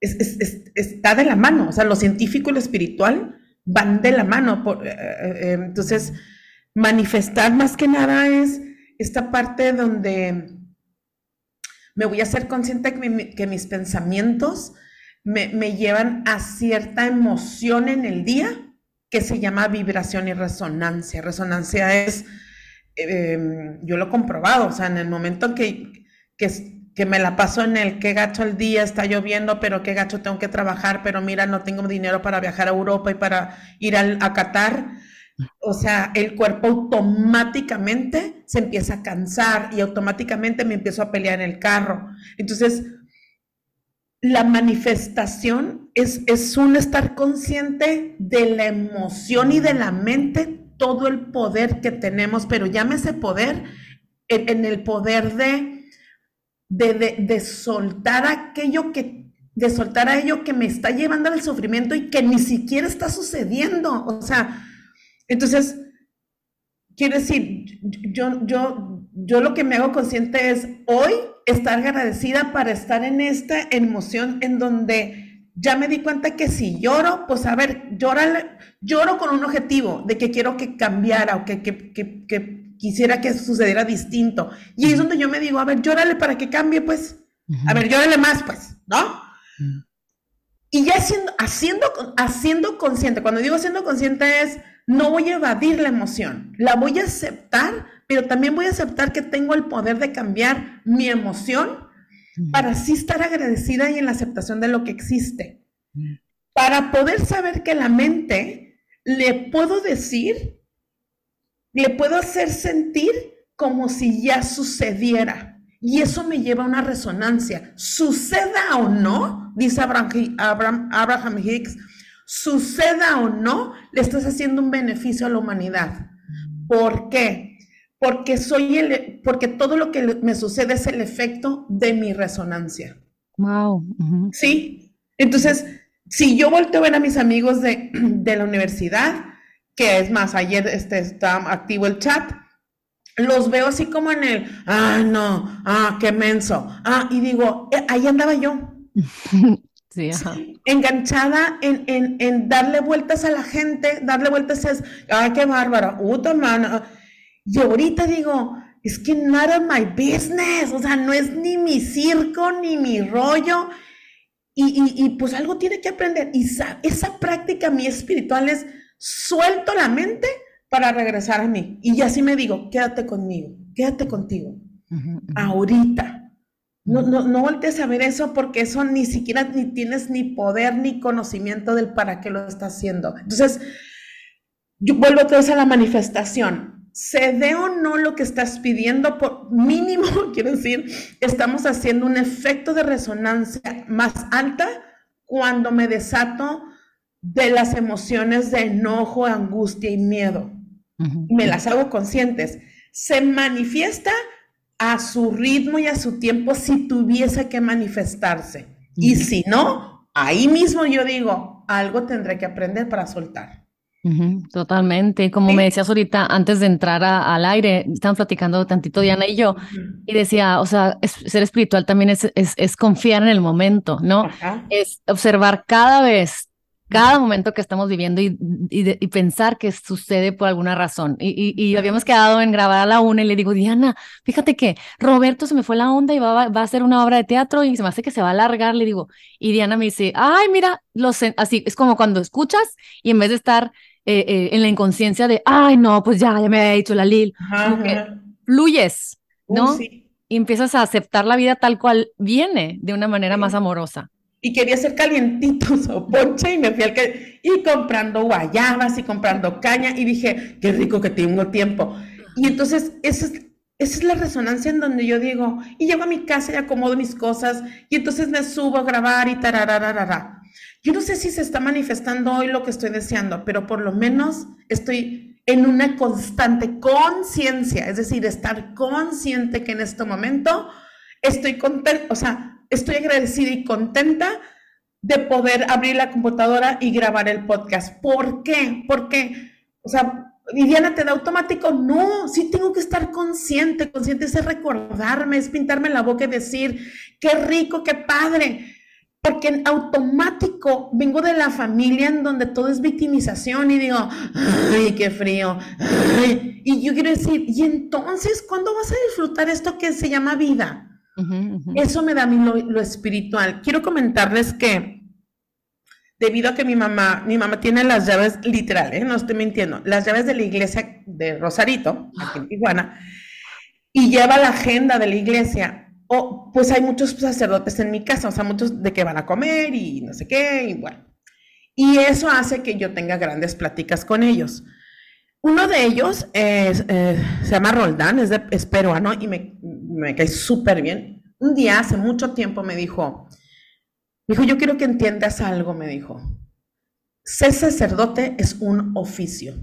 está de la mano. O sea, lo científico y lo espiritual van de la mano. Por, eh, eh, eh, entonces, manifestar más que nada es esta parte donde me voy a ser consciente que, mis pensamientos me, llevan a cierta emoción en el día que se llama vibración y resonancia. Resonancia es, em, yo lo he comprobado, o sea, en el momento que, que, que me la paso en el qué gacho el día, está lloviendo, pero qué gacho tengo que trabajar, pero mira, no tengo dinero para viajar a Europa y para ir a Qatar o sea, el cuerpo automáticamente se empieza a cansar y automáticamente me empiezo a pelear en el carro. Entonces, la manifestación es, es un estar consciente de la emoción y de la mente, todo el poder que tenemos, pero llámese poder en, el poder de, de, de, soltar aquello que de soltar a que me está llevando al sufrimiento y que ni siquiera está sucediendo. O sea, entonces, quiero decir, yo, yo, yo lo que me hago consciente es hoy estar agradecida para estar en esta emoción en donde ya me di cuenta que si lloro, pues a ver, lloro con un objetivo de que quiero que cambiara o que, quisiera que sucediera distinto. Y es donde yo me digo, a ver, llórale para que cambie, pues. A ver, llórale más, pues, ¿no? Y ya haciendo, haciendo, haciendo consciente, cuando digo haciendo consciente es no voy a evadir la emoción, la voy a aceptar, pero también voy a aceptar que tengo el poder de cambiar mi emoción para así estar agradecida y en la aceptación de lo que existe. Para poder saber que la mente le puedo decir, le puedo hacer sentir como si ya sucediera. Y eso me lleva a una resonancia. Suceda o no, dice Abraham, Abraham Hicks, suceda o no, le estás haciendo un beneficio a la humanidad. ¿Por qué? Porque soy el, porque todo lo que me sucede es el efecto de mi resonancia. Wow. Sí. Entonces, si yo volteo a ver a mis amigos de, la universidad, que es más, ayer este, está activo el chat, los veo así como en el, ah, no, ah, qué menso, ah, y digo, eh, ahí andaba yo. Sí, enganchada en, en, en, darle vueltas a la gente, darle vueltas es, ay, qué bárbara, puta mano. Y ahorita digo, es que nada my business, o sea, no es ni mi circo, ni mi rollo. y, pues algo tiene que aprender. Y esa práctica mi espiritual es suelto la mente para regresar a mí. Y así me digo, quédate conmigo, quédate contigo. Ahorita. No, no, no voltees a ver eso porque eso ni siquiera ni tienes ni poder ni conocimiento del para qué lo estás haciendo. Entonces, yo vuelvo otra vez a la manifestación. Se dé o no lo que estás pidiendo, por mínimo, quiero decir, estamos haciendo un efecto de resonancia más alta cuando me desato de las emociones de enojo, angustia y miedo. Me las hago conscientes. Se manifiesta a su ritmo y a su tiempo si tuviese que manifestarse. Y si no, ahí mismo yo digo, algo tendré que aprender para soltar. Totalmente. Como me decías ahorita, antes de entrar al aire, estaban platicando tantito Diana y yo, y decía, o sea, ser espiritual también es, es, confiar en el momento, ¿no? Es observar cada vez cada momento que estamos viviendo y, y, pensar que sucede por alguna razón. Y, habíamos quedado en grabar a la una y le digo, Diana, fíjate que Roberto se me fue la onda y va, va, a hacer una obra de teatro y se me hace que se va a alargar, le digo. Y Diana me dice, ay, mira, lo sé, así, es como cuando escuchas y en vez de estar eh, eh, en la inconsciencia de, ay, no, pues ya, ya me había dicho la Lil, fluyes, ¿no? Y empiezas a aceptar la vida tal cual viene de una manera más amorosa. Y quería hacer calientitos o ponche y me fui al que y comprando guayabas y comprando caña y dije, qué rico que tengo tiempo. Y entonces esa es, esa es la resonancia en donde yo digo, y llego a mi casa y acomodo mis cosas y entonces me subo a grabar y tarararara. Yo no sé si se está manifestando hoy lo que estoy deseando, pero por lo menos estoy en una constante conciencia, es decir, estar consciente que en este momento estoy contento, o sea, estoy agradecida y contenta de poder abrir la computadora y grabar el podcast. ¿Por qué? Porque, o sea, Viviana, ¿te da automático? No, sí tengo que estar consciente, consciente es recordarme, es pintarme la boca y decir, qué rico, qué padre. Porque en automático vengo de la familia en donde todo es victimización y digo, ay, qué frío. Y yo quiero decir, ¿y entonces cuándo vas a disfrutar esto que se llama vida? Eso me da a mí lo, espiritual. Quiero comentarles que debido a que mi mamá, mi mamá tiene las llaves literales, ¿eh? no estoy mintiendo, las llaves de la iglesia de Rosarito, aquí en Tijuana, y lleva la agenda de la iglesia. O, pues hay muchos sacerdotes en mi casa, o sea, muchos de que van a comer y no sé qué, y bueno. Y eso hace que yo tenga grandes pláticas con ellos. Uno de ellos es, eh, se llama Roldán, es, es peruano y me, me cae súper bien. Un día, hace mucho tiempo, me dijo, me dijo, yo quiero que entiendas algo, me dijo. Ser sacerdote es un oficio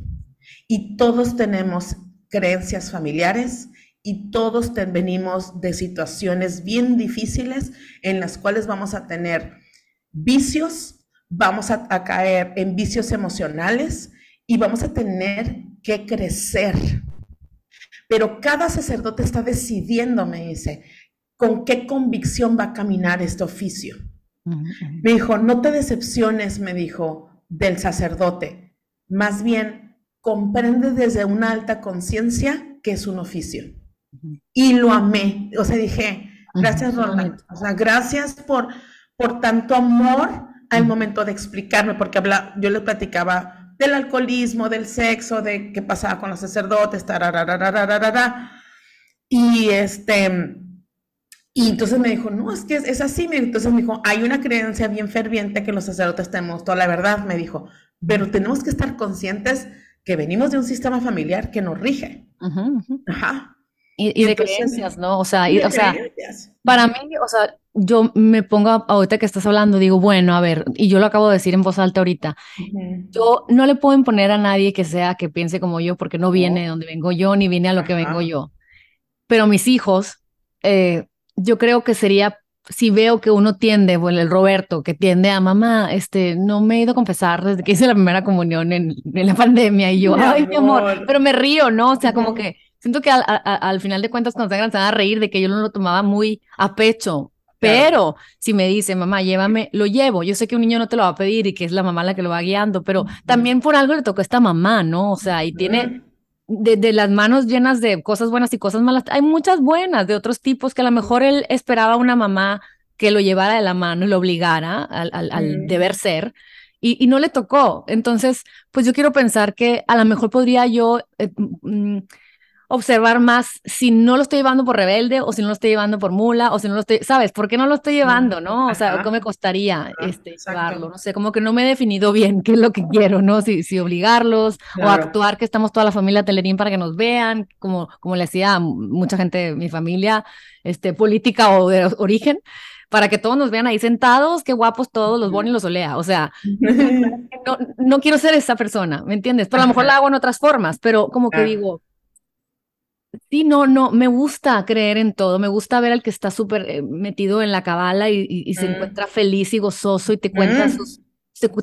y todos tenemos creencias familiares y todos venimos de situaciones bien difíciles en las cuales vamos a tener vicios, vamos a, a caer en vicios emocionales y vamos a tener que crecer. Pero cada sacerdote está decidiendo, me dice, con qué convicción va a caminar este oficio. Me dijo, no te decepciones, me dijo, del sacerdote. Más bien, comprende desde una alta conciencia que es un oficio. Y lo amé. O sea, dije, gracias, Roland. O sea, gracias por, por tanto amor al momento de explicarme, porque habla, yo le platicaba del alcoholismo, del sexo, de qué pasaba con los sacerdotes, y este, y entonces me dijo, no, es que es, así, entonces me dijo, hay una creencia bien ferviente que los sacerdotes tenemos toda la verdad, me dijo, pero tenemos que estar conscientes que venimos de un sistema familiar que nos rige. Ajá. Y, de creencias, ¿no? O sea, o sea para mí, o sea, yo me pongo ahorita que estás hablando, digo, bueno, a ver, y yo lo acabo de decir en voz alta ahorita, yo no le puedo imponer a nadie que sea que piense como yo, porque no viene de donde vengo yo, ni viene a lo que vengo yo. Pero mis hijos, eh, yo creo que sería, si veo que uno tiende, bueno, el Roberto, que tiende a mamá, este, no me he ido a confesar desde que hice la primera comunión en, la pandemia, y yo, ay, mi amor, pero me río, ¿no? O sea, como que siento que al, al, final de cuentas cuando se van a reír de que yo no lo tomaba muy a pecho, pero si me dice, mamá, llévame, lo llevo. Yo sé que un niño no te lo va a pedir y que es la mamá la que lo va guiando, pero también por algo le tocó a esta mamá, ¿no? O sea, y tiene de, las manos llenas de cosas buenas y cosas malas. Hay muchas buenas de otros tipos que a lo mejor él esperaba una mamá que lo llevara de la mano y lo obligara al, deber ser. Y, no le tocó. Entonces, pues yo quiero pensar que a lo mejor podría yo eh, mm, observar más si no lo estoy llevando por rebelde o si no lo estoy llevando por mula o si no lo estoy, ¿sabes? ¿Por qué no lo estoy llevando, no? O sea, ¿cómo me costaría este, llevarlo? No sé, como que no me he definido bien qué es lo que quiero, ¿no? Si, si obligarlos o actuar que estamos toda la familia Telerín para que nos vean, como, como le decía mucha gente de mi familia, este, política o de origen para que todos nos vean ahí sentados, qué guapos todos, los Bonnie y los Olea. O sea, no, no, quiero ser esa persona, ¿me entiendes? Pero a lo mejor la hago en otras formas, pero como que digo, Sí, no, no, me gusta creer en todo, me gusta ver al que está súper eh, metido en la cabala y, se mm. encuentra feliz y gozoso y te cuenta mm. sus,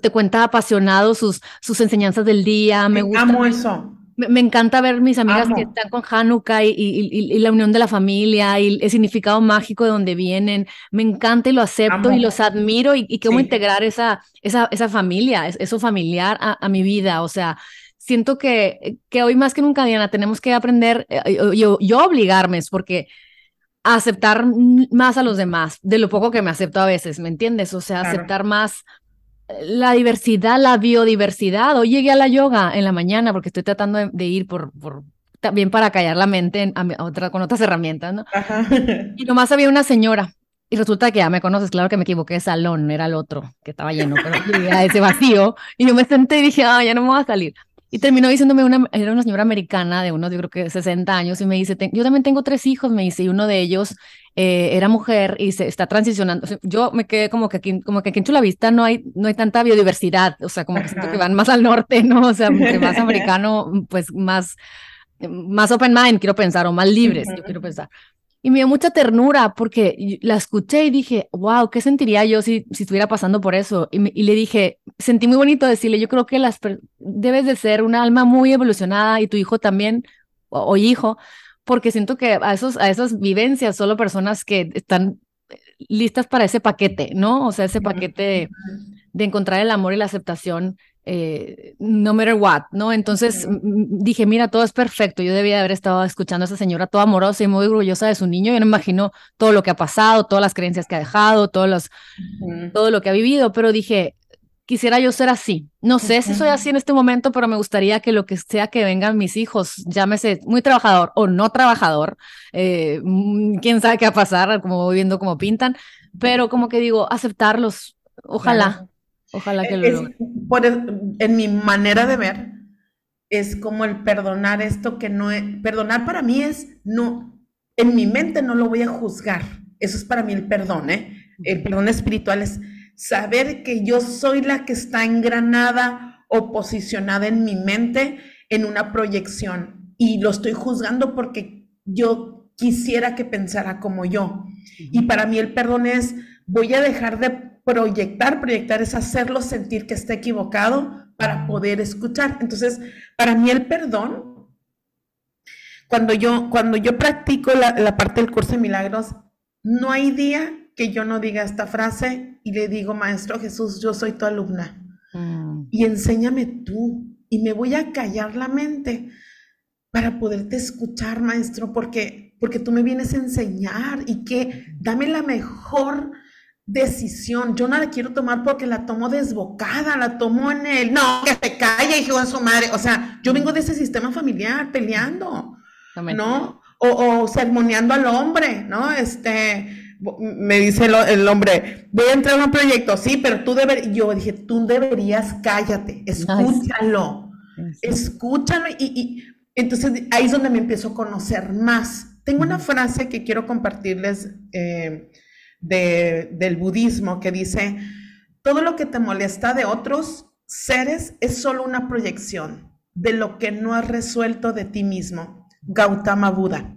te, cuenta apasionado sus, sus enseñanzas del día, me, gusta. Amo eso. Me, encanta ver mis amigas que están con Hanukkah y, la unión de la familia y el significado mágico de donde vienen. Me encanta y lo acepto y los admiro y, cómo integrar esa, esa, esa familia, eso familiar a, a mi vida. O sea, siento que, que hoy más que nunca, Diana, tenemos que aprender, eh, yo, yo obligarme, porque aceptar más a los demás, de lo poco que me acepto a veces, ¿me entiendes? O sea, aceptar más eh, la diversidad, la biodiversidad. Hoy llegué a la yoga en la mañana porque estoy tratando de, ir por, por, también para callar la mente otra, con otras herramientas, ¿no? Y nomás había una señora. Y resulta que ya me conoces, claro que me equivoqué de salón, era el otro que estaba lleno, pero llegué ese vacío. Y yo me senté y dije, ah, ya no me voy a salir. Y terminó diciéndome una, era una señora americana de unos, yo creo que 60 años, y me dice, yo también tengo tres hijos, me dice, y uno de ellos eh, era mujer y se está transicionando. yo me quedé como que aquí, como que aquí en Chulavista no hay, no hay tanta biodiversidad, o sea, como que siento que van más al norte, ¿no? O sea, más americano, pues más, más open mind, quiero pensar, o más libres, yo quiero pensar. Y me dio mucha ternura porque la escuché y dije, wow, ¿qué sentiría yo si, si estuviera pasando por eso? Y, le dije, sentí muy bonito decirle, yo creo que las debes de ser una alma muy evolucionada y tu hijo también, o, hijo, porque siento que a, esos, a esas vivencias solo personas que están listas para ese paquete, ¿no? O sea, ese paquete de encontrar el amor y la aceptación eh, no matter what, ¿no? Entonces dije, mira, todo es perfecto. Yo debía haber estado escuchando a esa señora toda amorosa y muy orgullosa de su niño. Yo no imagino todo lo que ha pasado, todas las creencias que ha dejado, todos los, todo lo que ha vivido, pero dije, quisiera yo ser así. No sé si soy así en este momento, pero me gustaría que lo que sea que vengan mis hijos, llámese muy trabajador o no trabajador, eh, mm, quién sabe qué va a pasar, como viendo cómo pintan, pero como que digo, aceptarlos, ojalá. Ojalá que lo por En mi manera de ver, es como el perdonar esto que no es, perdonar para mí es no, en mi mente no lo voy a juzgar. Eso es para mí el perdón, ¿eh? El perdón espiritual es saber que yo soy la que está engranada o posicionada en mi mente en una proyección y lo estoy juzgando porque yo quisiera que pensara como yo. Y para mí el perdón es, voy a dejar de proyectar, proyectar es hacerlo sentir que está equivocado para poder escuchar. Entonces, para mí el perdón, cuando yo, cuando yo practico la, parte del curso de milagros, no hay día que yo no diga esta frase y le digo, Maestro Jesús, yo soy tu alumna mm. y enséñame tú y me voy a callar la mente para poderte escuchar, Maestro, porque, porque tú me vienes a enseñar y que dame la mejor decisión. Yo no la quiero tomar porque la tomo desbocada, la tomo en el, no, que se calle, hijo de su madre. O sea, yo vengo de ese sistema familiar peleando, ¿no? O, o sermoneando al hombre, ¿no? Este, me dice el, hombre, voy a entrar a un proyecto, sí, pero tú deberías, yo dije, tú deberías, cállate, escúchalo, escúchalo y, y, entonces ahí es donde me empiezo a conocer más. Tengo una frase que quiero compartirles eh, del budismo que dice, todo lo que te molesta de otros seres es solo una proyección de lo que no has resuelto de ti mismo. Gautama Buda.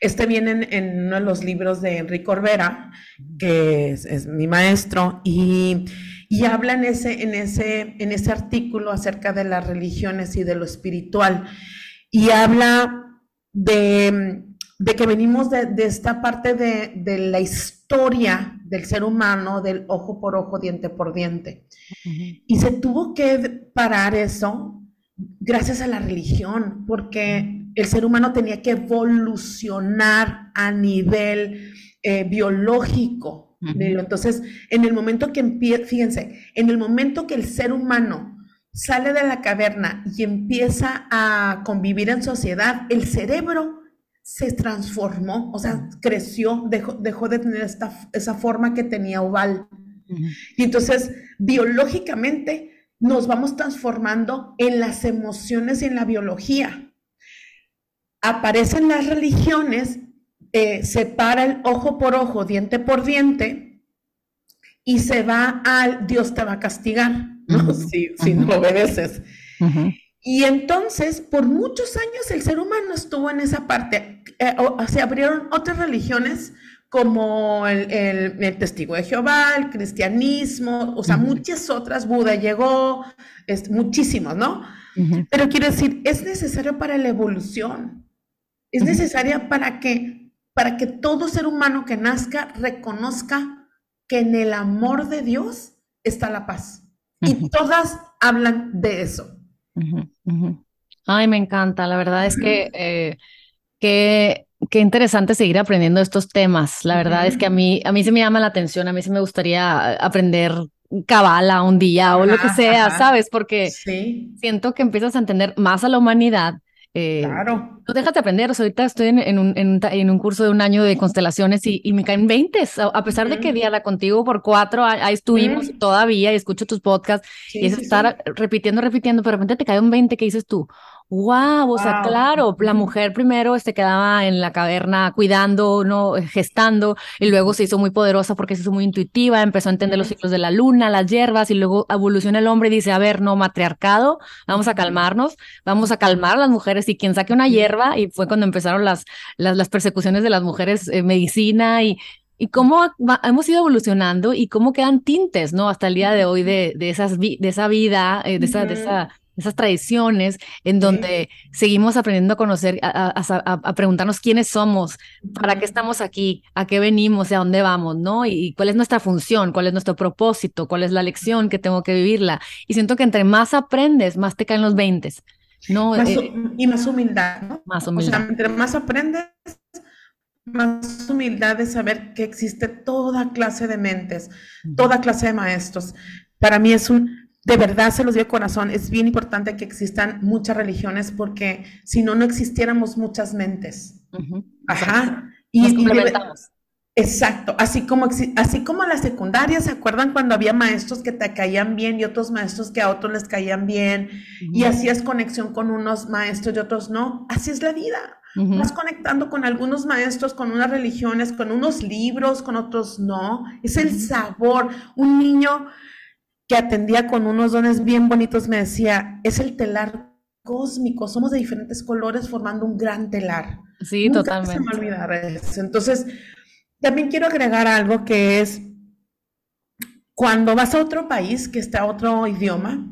Este viene en, uno de los libros de Enrique Orbera, que es, mi maestro, y, y, habla en ese, en, ese, en ese artículo acerca de las religiones y de lo espiritual. Y habla de de que venimos de, esta parte de, la historia del ser humano, del ojo por ojo, diente por diente. Y se tuvo que parar eso gracias a la religión, porque el ser humano tenía que evolucionar a nivel eh, biológico. Entonces, en el momento que empieza, fíjense, en el momento que el ser humano sale de la caverna y empieza a convivir en sociedad, el cerebro se transformó, o sea, creció, dejó, dejó de tener esta, esa forma que tenía oval. Y entonces, biológicamente, nos vamos transformando en las emociones y en la biología. Aparecen las religiones, eh, se para el ojo por ojo, diente por diente, y se va al Dios te va a castigar, ¿no? si, no obedeces. Y entonces, por muchos años, el ser humano estuvo en esa parte. Eh, se abrieron otras religiones como el, testigo de Jehová, el cristianismo, o sea, muchas otras, Buda llegó, es, muchísimos, ¿no? Pero quiero decir, es necesario para la evolución, es necesaria para que, para que todo ser humano que nazca reconozca que en el amor de Dios está la paz. Y todas hablan de eso. Ay, me encanta, la verdad es que, eh, que Qué interesante seguir aprendiendo estos temas. La verdad es que a mí, a mí se me llama la atención, a mí se me gustaría aprender cabala un día o lo que sea, ¿sabes? Porque siento que empiezas a entender más a la humanidad. Eh, claro. No dejas de aprender. O sea, ahorita estoy en, un, en, un, curso de un año de constelaciones y, y me caen 20. A pesar de que Diana contigo por cuatro, ahí estuvimos todavía y escucho tus podcasts y es estar repitiendo, repitiendo, pero de repente te cae un 20 que dices tú, Wow, o sea, claro, la mujer primero este, quedaba en la caverna cuidando, no gestando, y luego se hizo muy poderosa porque se hizo muy intuitiva, empezó a entender los ciclos de la luna, las hierbas, y luego evoluciona el hombre y dice, a ver, no, matriarcado, vamos a calmarnos, vamos a calmar a las mujeres, y quien saque una hierba, y fue cuando empezaron las, las, las persecuciones de las mujeres, en medicina, y, y cómo hemos ido evolucionando y cómo quedan tintes, ¿no? Hasta el día de hoy de, de, esas de esa vida, eh, de, esa, de esa esas tradiciones en donde seguimos aprendiendo a conocer, a, preguntarnos quiénes somos, para qué estamos aquí, a qué venimos y a dónde vamos, ¿no? Y, cuál es nuestra función, cuál es nuestro propósito, cuál es la lección que tengo que vivirla. Y siento que entre más aprendes, más te caen los 20. ¿no? Eh, y más humildad, ¿no? Más humildad. O sea, entre más aprendes, más humildad de saber que existe toda clase de mentes, toda clase de maestros. Para mí es un de verdad se los digo de corazón, es bien importante que existan muchas religiones porque si no, no existiéramos muchas mentes. Ajá. Y, exacto, así como, así como en la secundaria, ¿se acuerdan cuando había maestros que te caían bien y otros maestros que a otros les caían bien y hacías conexión con unos maestros y otros no? Así es la vida. Vas conectando con algunos maestros, con unas religiones, con unos libros, con otros no. Es el sabor. Un niño que atendía con unos dones bien bonitos, me decía, es el telar cósmico, somos de diferentes colores formando un gran telar. Sí, totalmente. Se me olvidar eso. Entonces, también quiero agregar algo que es, cuando vas a otro país que está otro idioma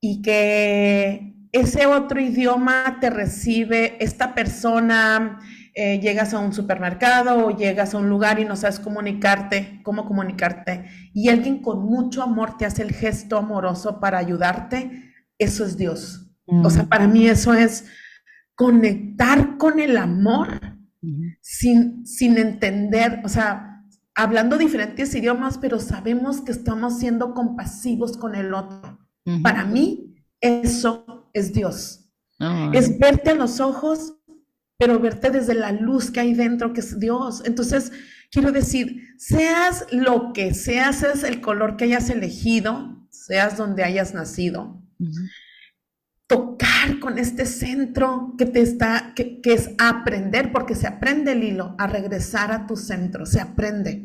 y que ese otro idioma te recibe esta persona, eh, llegas a un supermercado o llegas a un lugar y no sabes comunicarte, cómo comunicarte, y alguien con mucho amor te hace el gesto amoroso para ayudarte, eso es Dios. O sea, para mí eso es conectar con el amor sin, sin entender, o sea, hablando diferentes idiomas, pero sabemos que estamos siendo compasivos con el otro. Para mí, eso es Dios. Es verte a los ojos pero verte desde la luz que hay dentro, que es Dios. Entonces, quiero decir, seas lo que seas, es el color que hayas elegido, seas donde hayas nacido, tocar con este centro que te está, que, es aprender, porque se aprende el hilo, a regresar a tu centro, se aprende.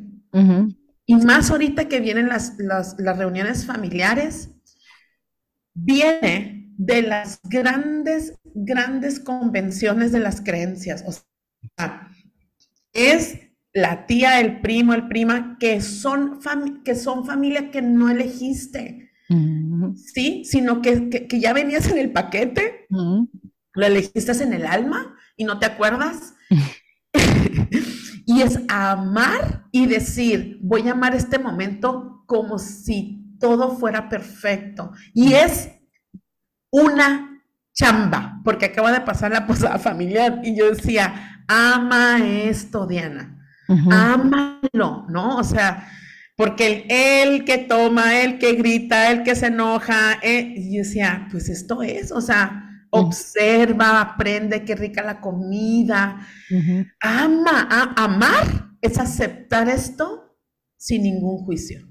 Y más ahorita que vienen las, las, las reuniones familiares, viene de las grandes, grandes convenciones de las creencias. O sea, es la tía, el primo, el prima, que son, que son familia que no elegiste, ¿sí? Sino que, ya venías en el paquete, lo elegiste en el alma y no te acuerdas. y es amar y decir, voy a amar este momento como si todo fuera perfecto. Y es una chamba, porque acaba de pasar la posada familiar y yo decía, ama esto, Diana. Ámalo, ¿no? O sea, porque el, que toma, el que grita, el que se enoja, eh, y yo decía, pues esto es, o sea, observa, aprende qué rica la comida, ama, amar es aceptar esto sin ningún juicio.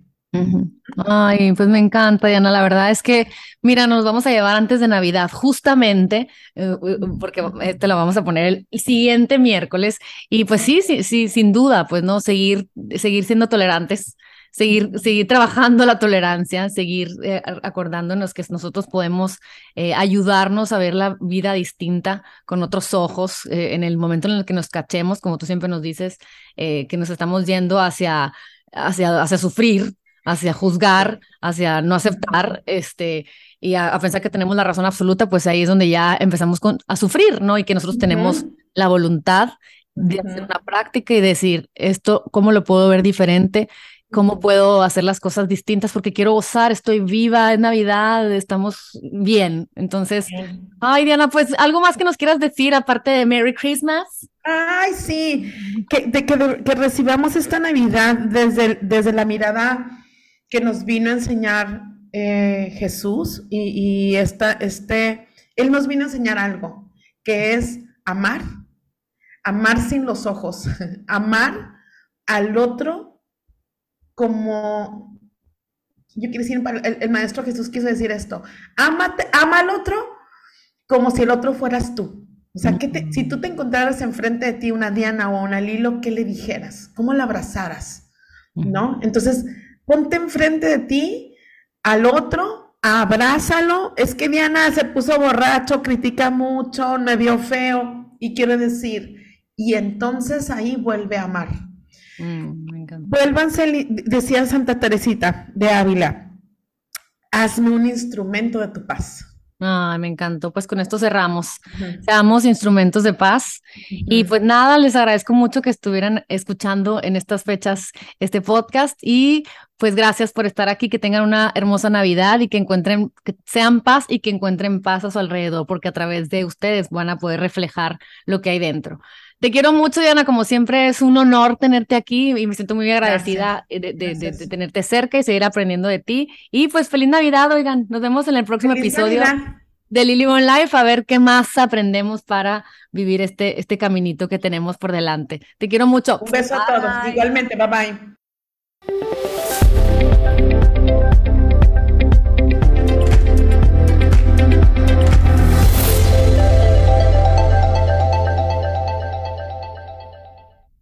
Ay, pues me encanta, Diana. La verdad es que, mira, nos vamos a llevar antes de Navidad, justamente, eh, porque te lo vamos a poner el siguiente miércoles. Y pues sí, sí, sí, sin duda, pues no, seguir, seguir siendo tolerantes, seguir, seguir trabajando la tolerancia, seguir eh, acordándonos que nosotros podemos eh, ayudarnos a ver la vida distinta con otros ojos en el momento en el que nos cachemos, como tú siempre nos dices, que nos estamos yendo hacia, hacia, hacia sufrir hacia juzgar, hacia no aceptar, este, y a, pensar que tenemos la razón absoluta, pues ahí es donde ya empezamos con, a sufrir, ¿no? Y que nosotros tenemos la voluntad de hacer una práctica y decir, esto, ¿cómo lo puedo ver diferente? ¿Cómo puedo hacer las cosas distintas? Porque quiero gozar, estoy viva, es Navidad, estamos bien. Entonces, ay, Diana, pues algo más que nos quieras decir aparte de Merry Christmas. Ay, sí, que, de, que, que recibamos esta Navidad desde, desde la mirada que nos vino a enseñar eh, Jesús y, esta, este, Él nos vino a enseñar algo, que es amar, amar sin los ojos, amar al otro como, yo quiero decir, el, Maestro Jesús quiso decir esto, Amate, ama al otro como si el otro fueras tú. O sea, que si tú te encontraras enfrente de ti una Diana o una Lilo, ¿qué le dijeras? ¿Cómo la abrazaras? ¿No? Entonces, ponte enfrente de ti al otro, abrázalo. Es que Diana se puso borracho, critica mucho, me vio feo. Y quiero decir, y entonces ahí vuelve a amar. Mm, Vuélvanse, decía Santa Teresita de Ávila, hazme un instrumento de tu paz. Ay, me encantó. Pues con esto cerramos. Seamos instrumentos de paz. Y pues nada, les agradezco mucho que estuvieran escuchando en estas fechas este podcast y pues gracias por estar aquí, que tengan una hermosa Navidad y que encuentren, que sean paz y que encuentren paz a su alrededor, porque a través de ustedes van a poder reflejar lo que hay dentro. Te quiero mucho, Diana. Como siempre, es un honor tenerte aquí y me siento muy agradecida de, tenerte cerca y seguir aprendiendo de ti. Y pues feliz Navidad, oigan. Nos vemos en el próximo episodio de Lily One Life a ver qué más aprendemos para vivir este, este caminito que tenemos por delante. Te quiero mucho. Un beso a todos. Igualmente. Bye bye.